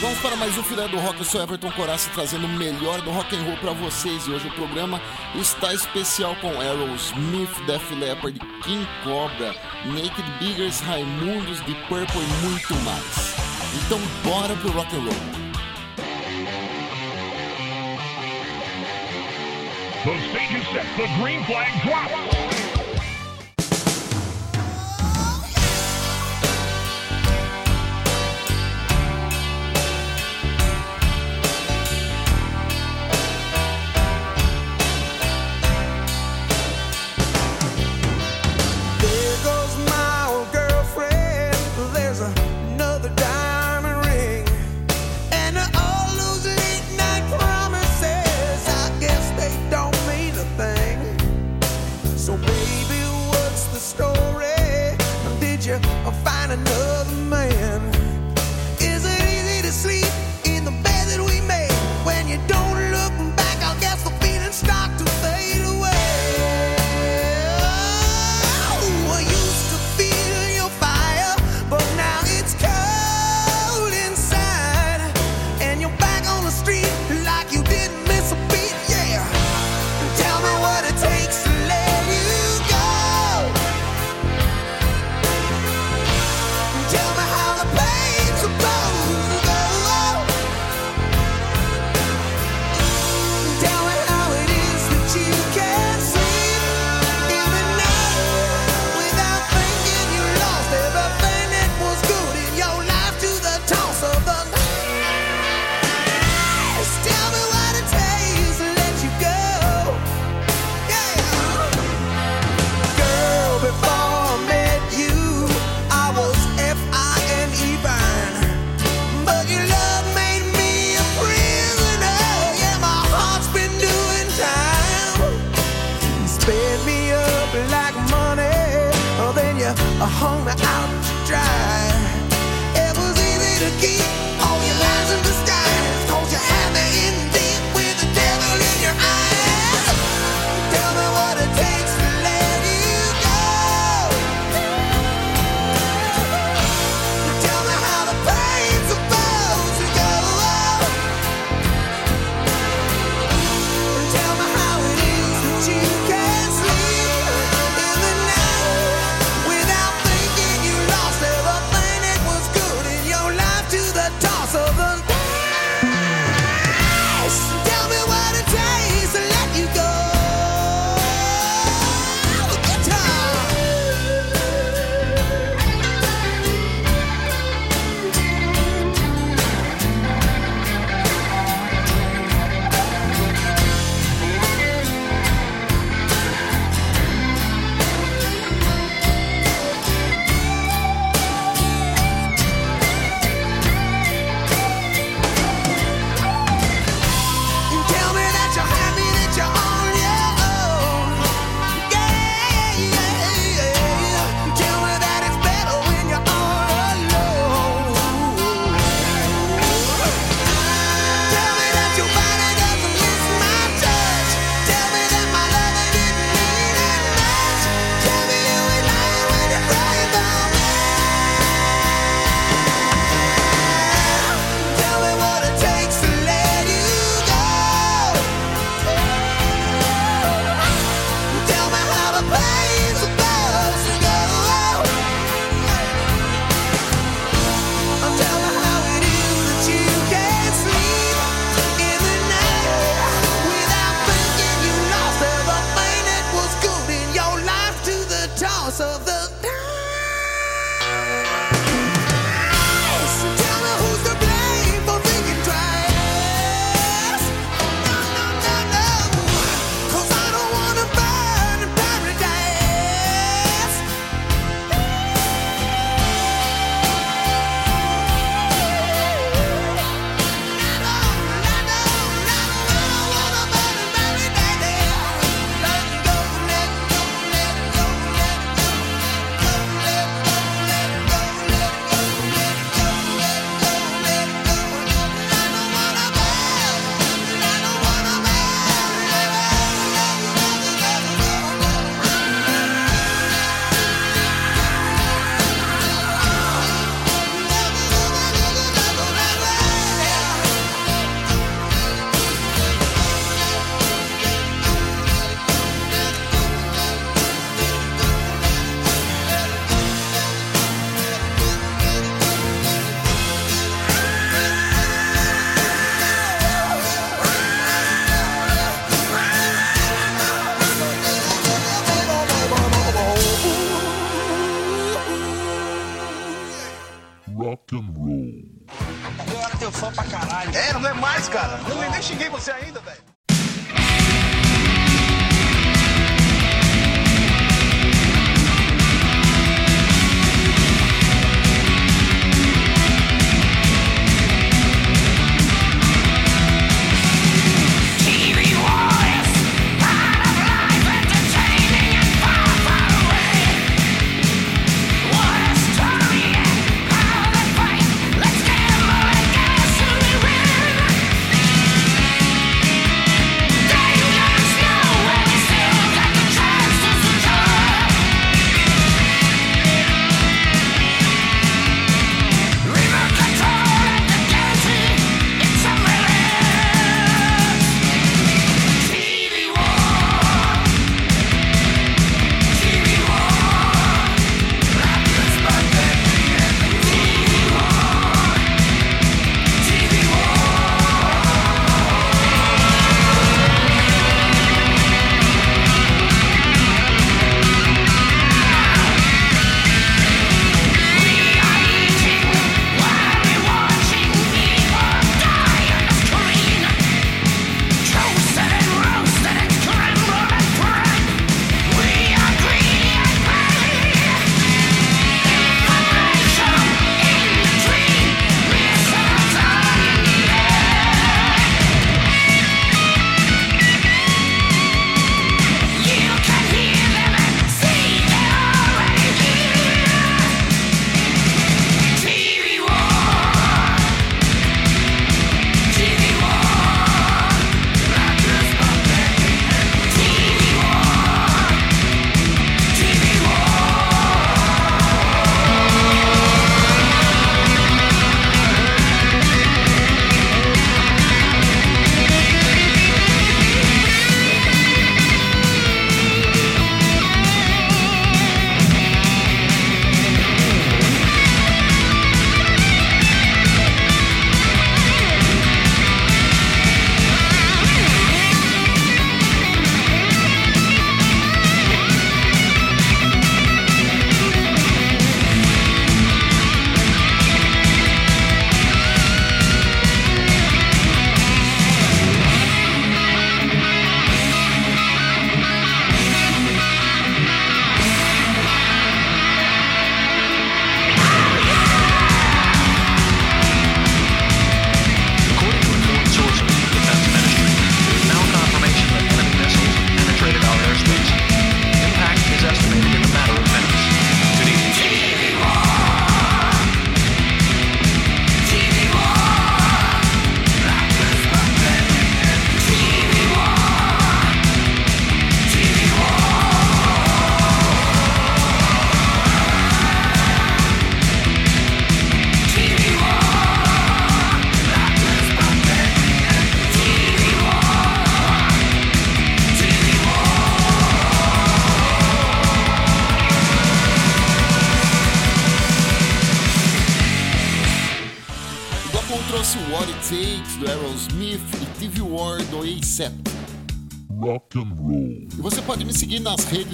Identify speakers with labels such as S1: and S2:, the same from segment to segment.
S1: Vamos para mais um Filé do Rock. Eu sou Everton Coraça trazendo o melhor do rock and roll para vocês. E hoje o programa está especial com Aerosmith, Def Leppard, King Cobra, Naked Biggers, Raimundos, The Purple e muito mais. Então bora pro rock and roll.
S2: The stage is set. The green flag drops.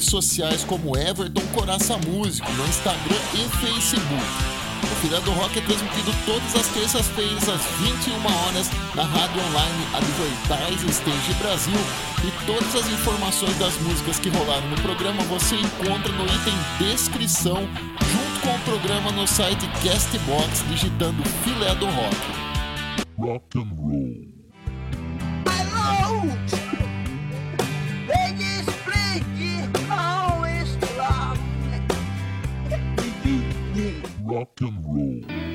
S3: Redes sociais como Everton Coraça Músico, no Instagram e Facebook. O Filha do Rock é transmitido todas as terças-feiras às 21 horas na rádio online Advertise Stage Brasil e todas as informações das músicas que rolaram no programa você encontra no item descrição junto com o programa no site Castbox digitando Filé do Rock.
S4: Rock and roll.
S2: Alô!
S4: Rock and roll.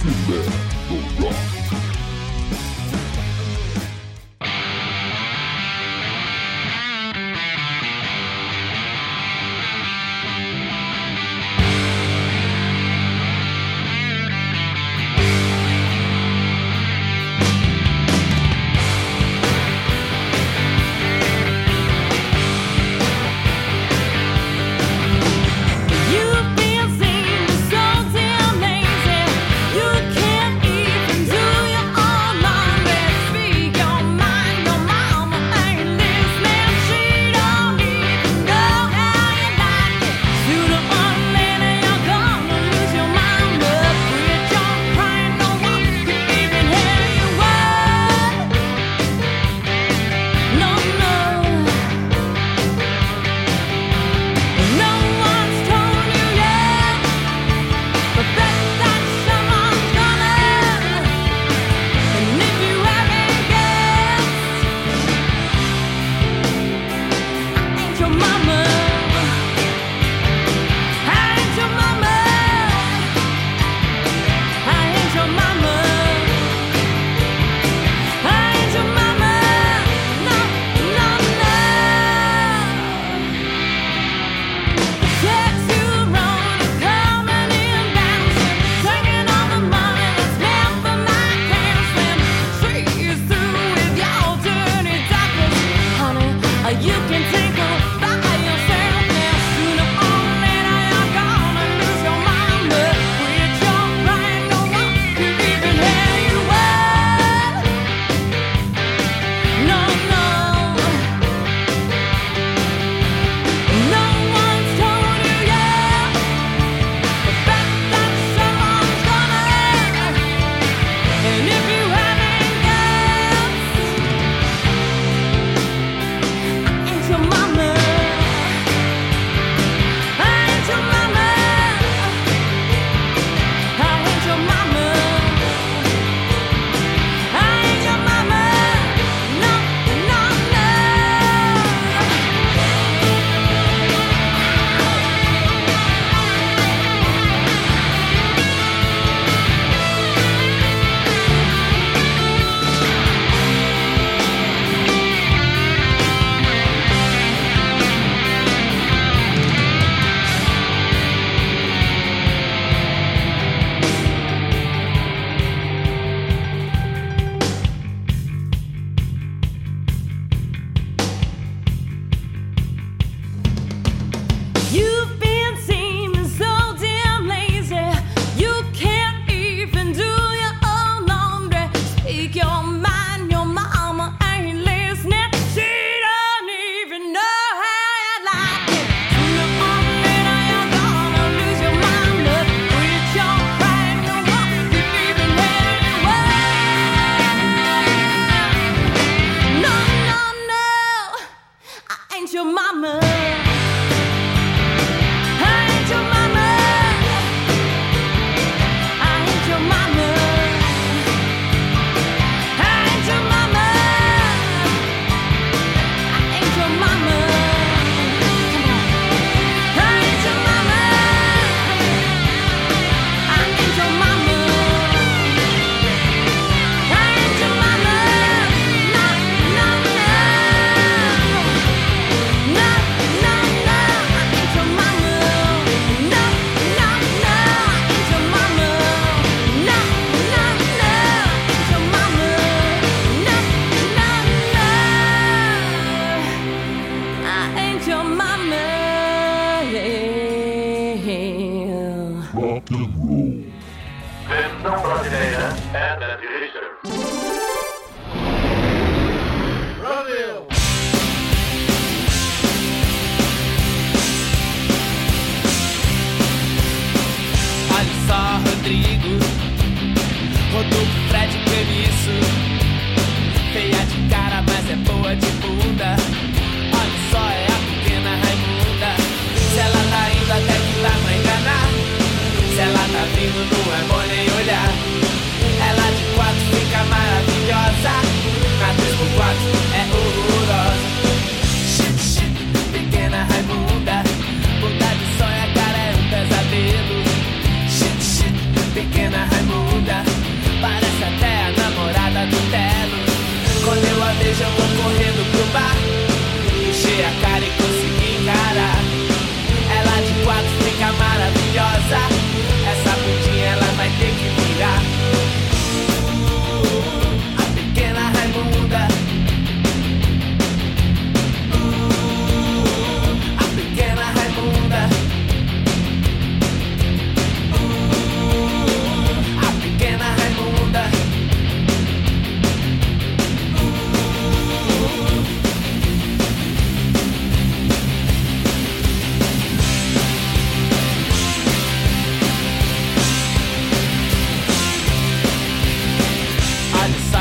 S5: to
S6: let the
S4: rock.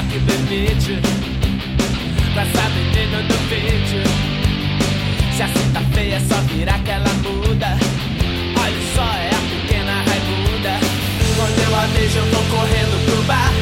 S5: Que bebide Com essa menina do vídeo. Se a cinta feia é só virar que ela muda. Olha só, é a pequena Raimunda Quando eu a vejo eu vou correndo pro bar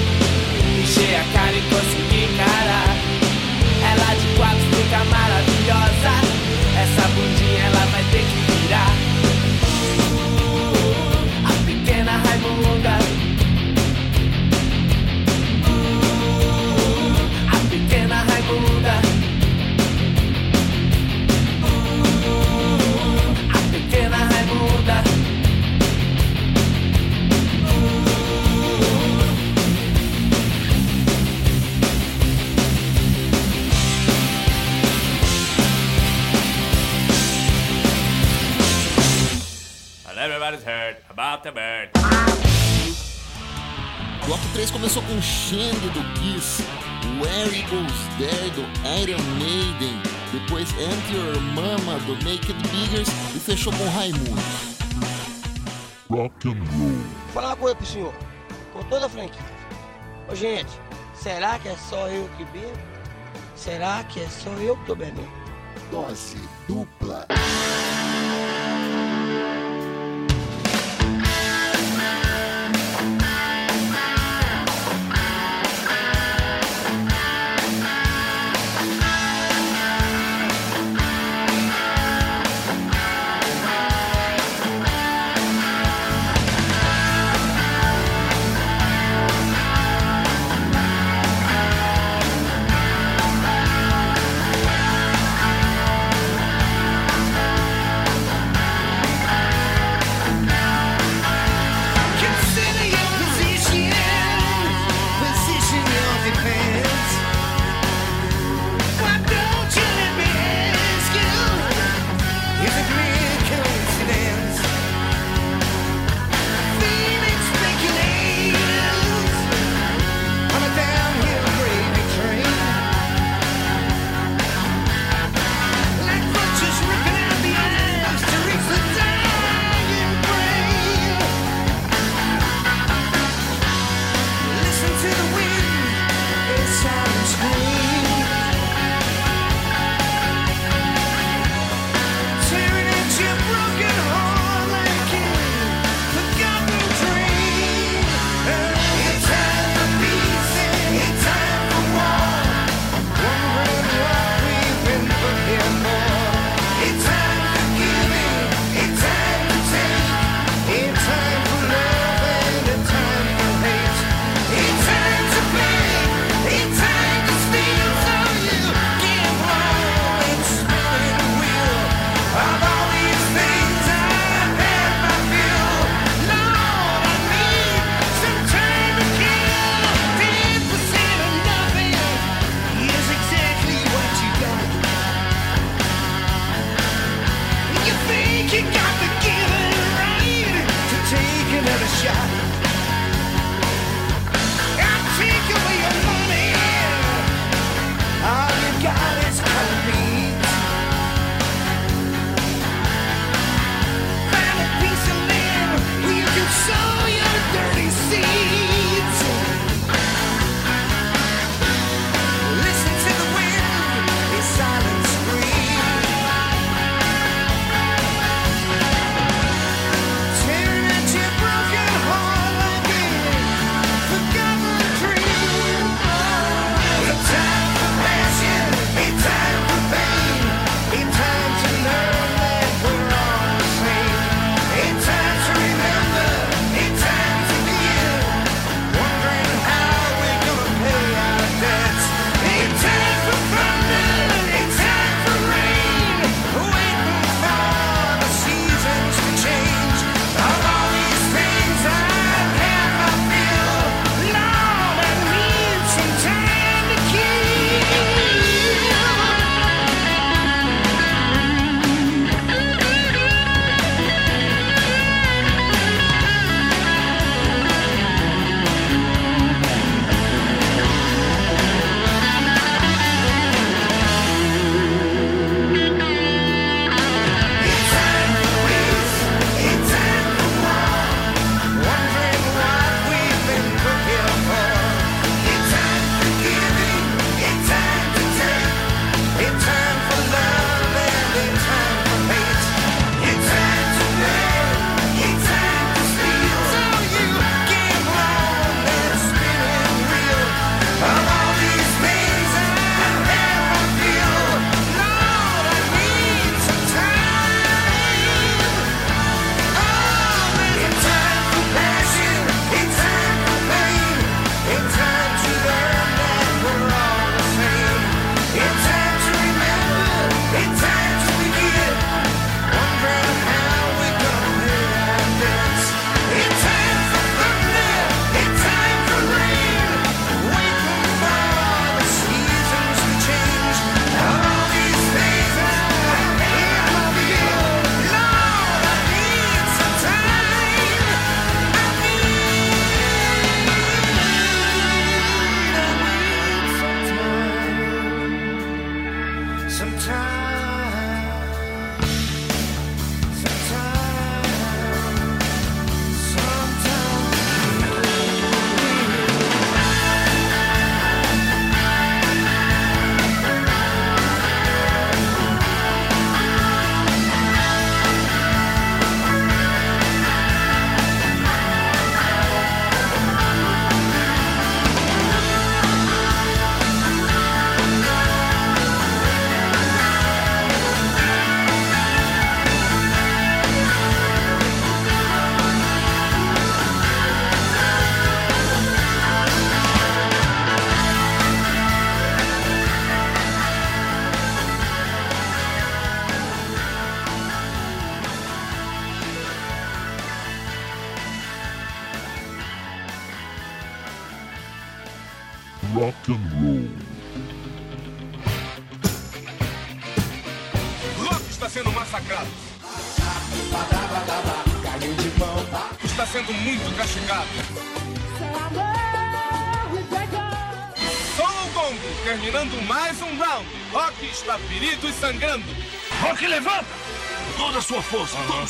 S3: 2003 começou com Xande do Kiss, Where It Goes There do Iron Maiden, depois Enter Your Mama do Naked Biggers e fechou com Raimundo.
S4: Rock and Roll.
S7: Vou falar uma coisa pro senhor, com toda a franquia. Ô gente, será que é só eu que bebo? Será que é só eu que tô bebendo?
S3: Dose dupla.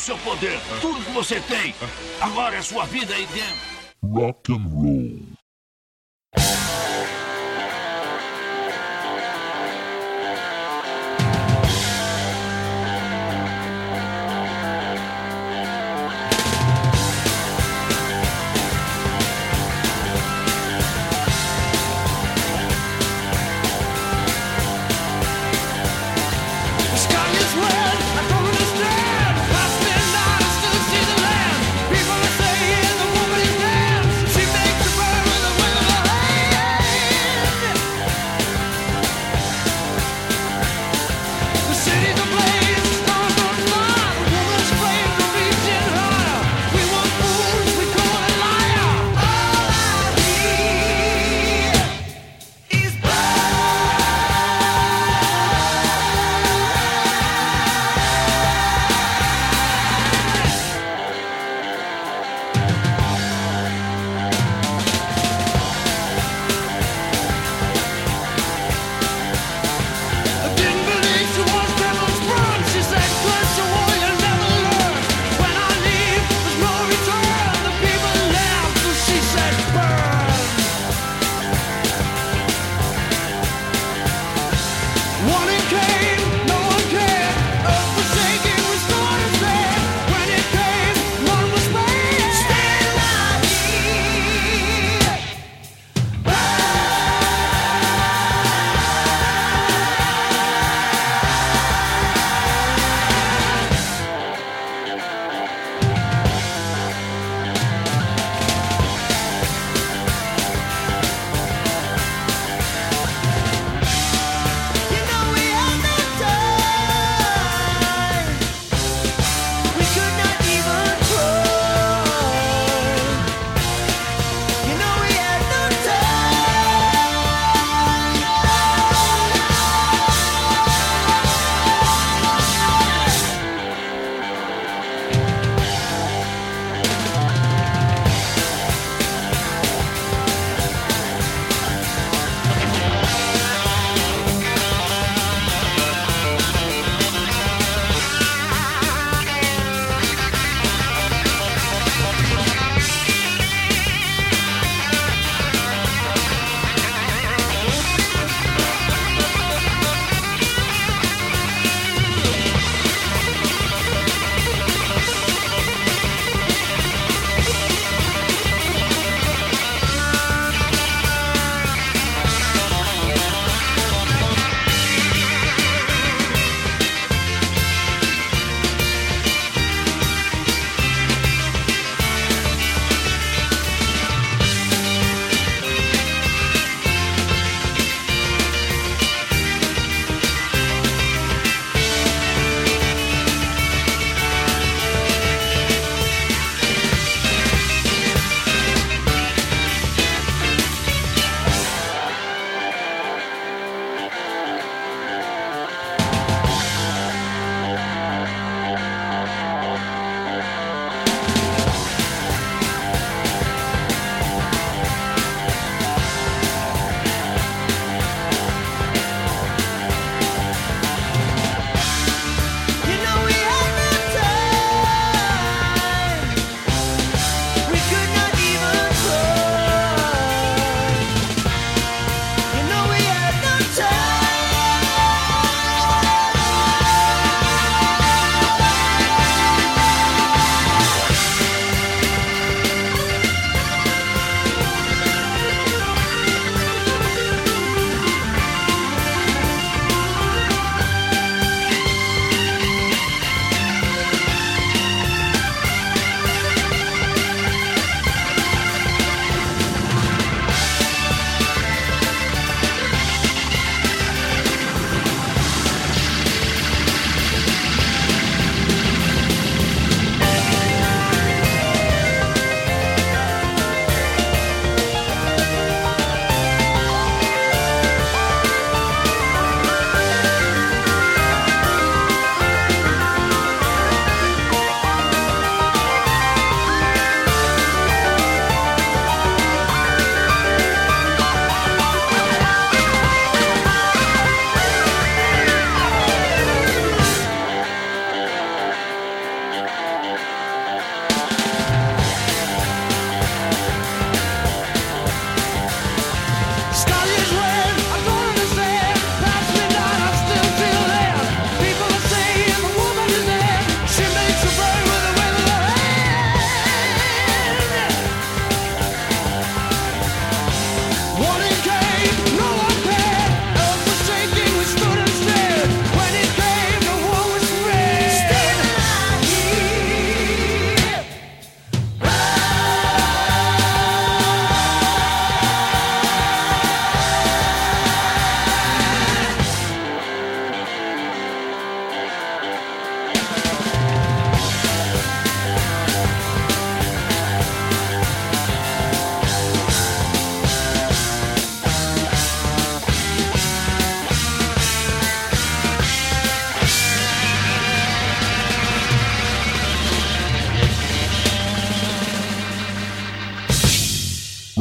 S8: seu poder, tudo que você tem. Agora é sua vida aí dentro.
S1: Rock and roll.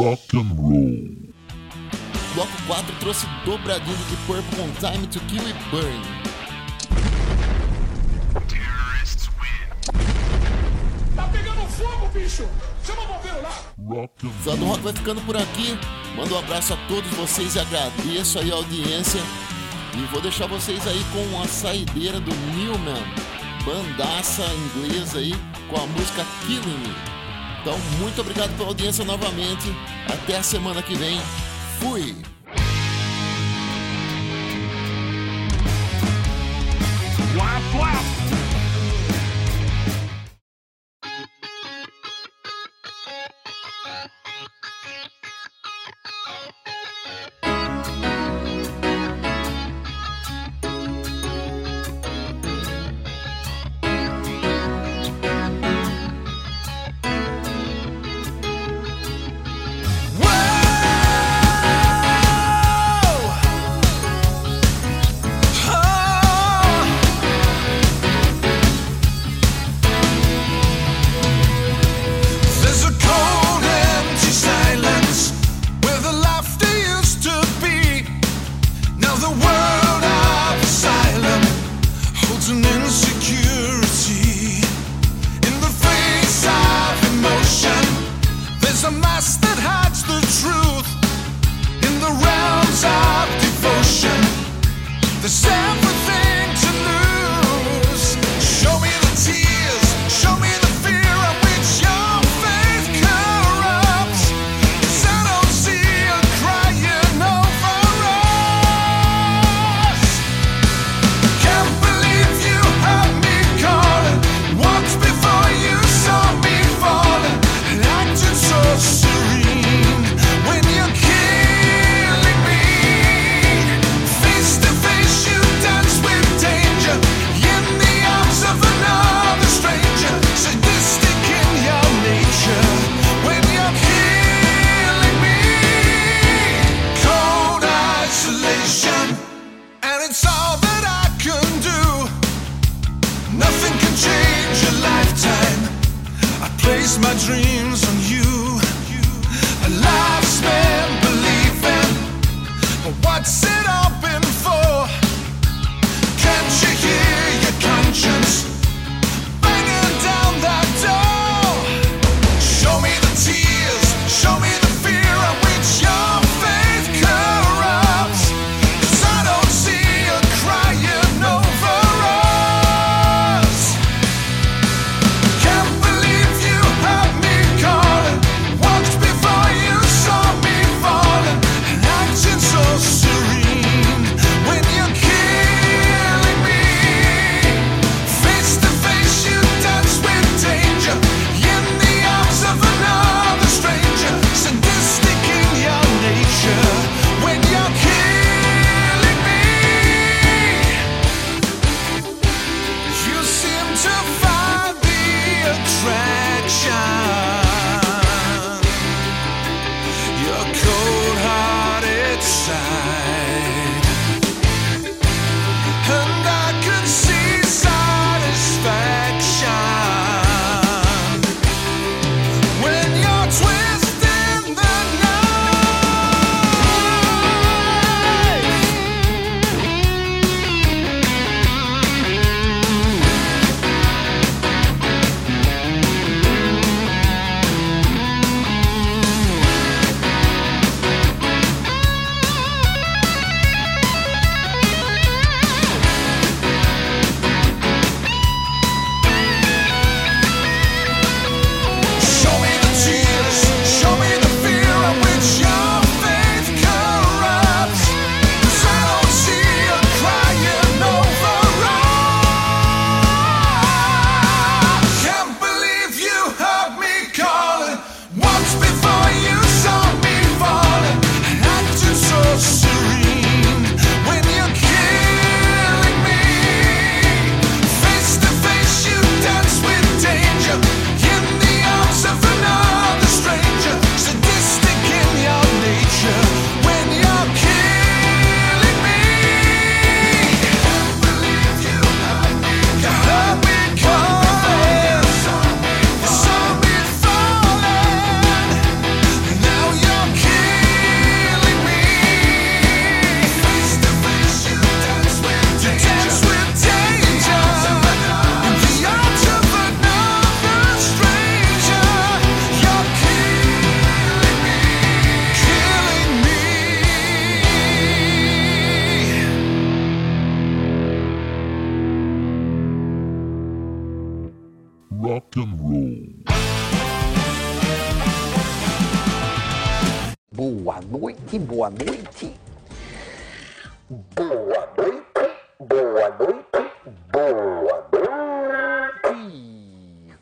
S9: rock
S4: and roll.
S1: Bloco 4 trouxe dobradinho de corpo com Time to Kill e Burn.
S2: Tá pegando fogo, bicho! Chama o bombeiro lá!
S4: Rock
S1: Só do Rock vai ficando por aqui. Mando um abraço a todos vocês e agradeço aí a audiência. E vou deixar vocês aí com a saideira do Newman, bandaça inglesa aí, com a música Killing Me. Então, muito obrigado pela audiência novamente. Até a semana que vem. Fui!
S2: Wap, wap.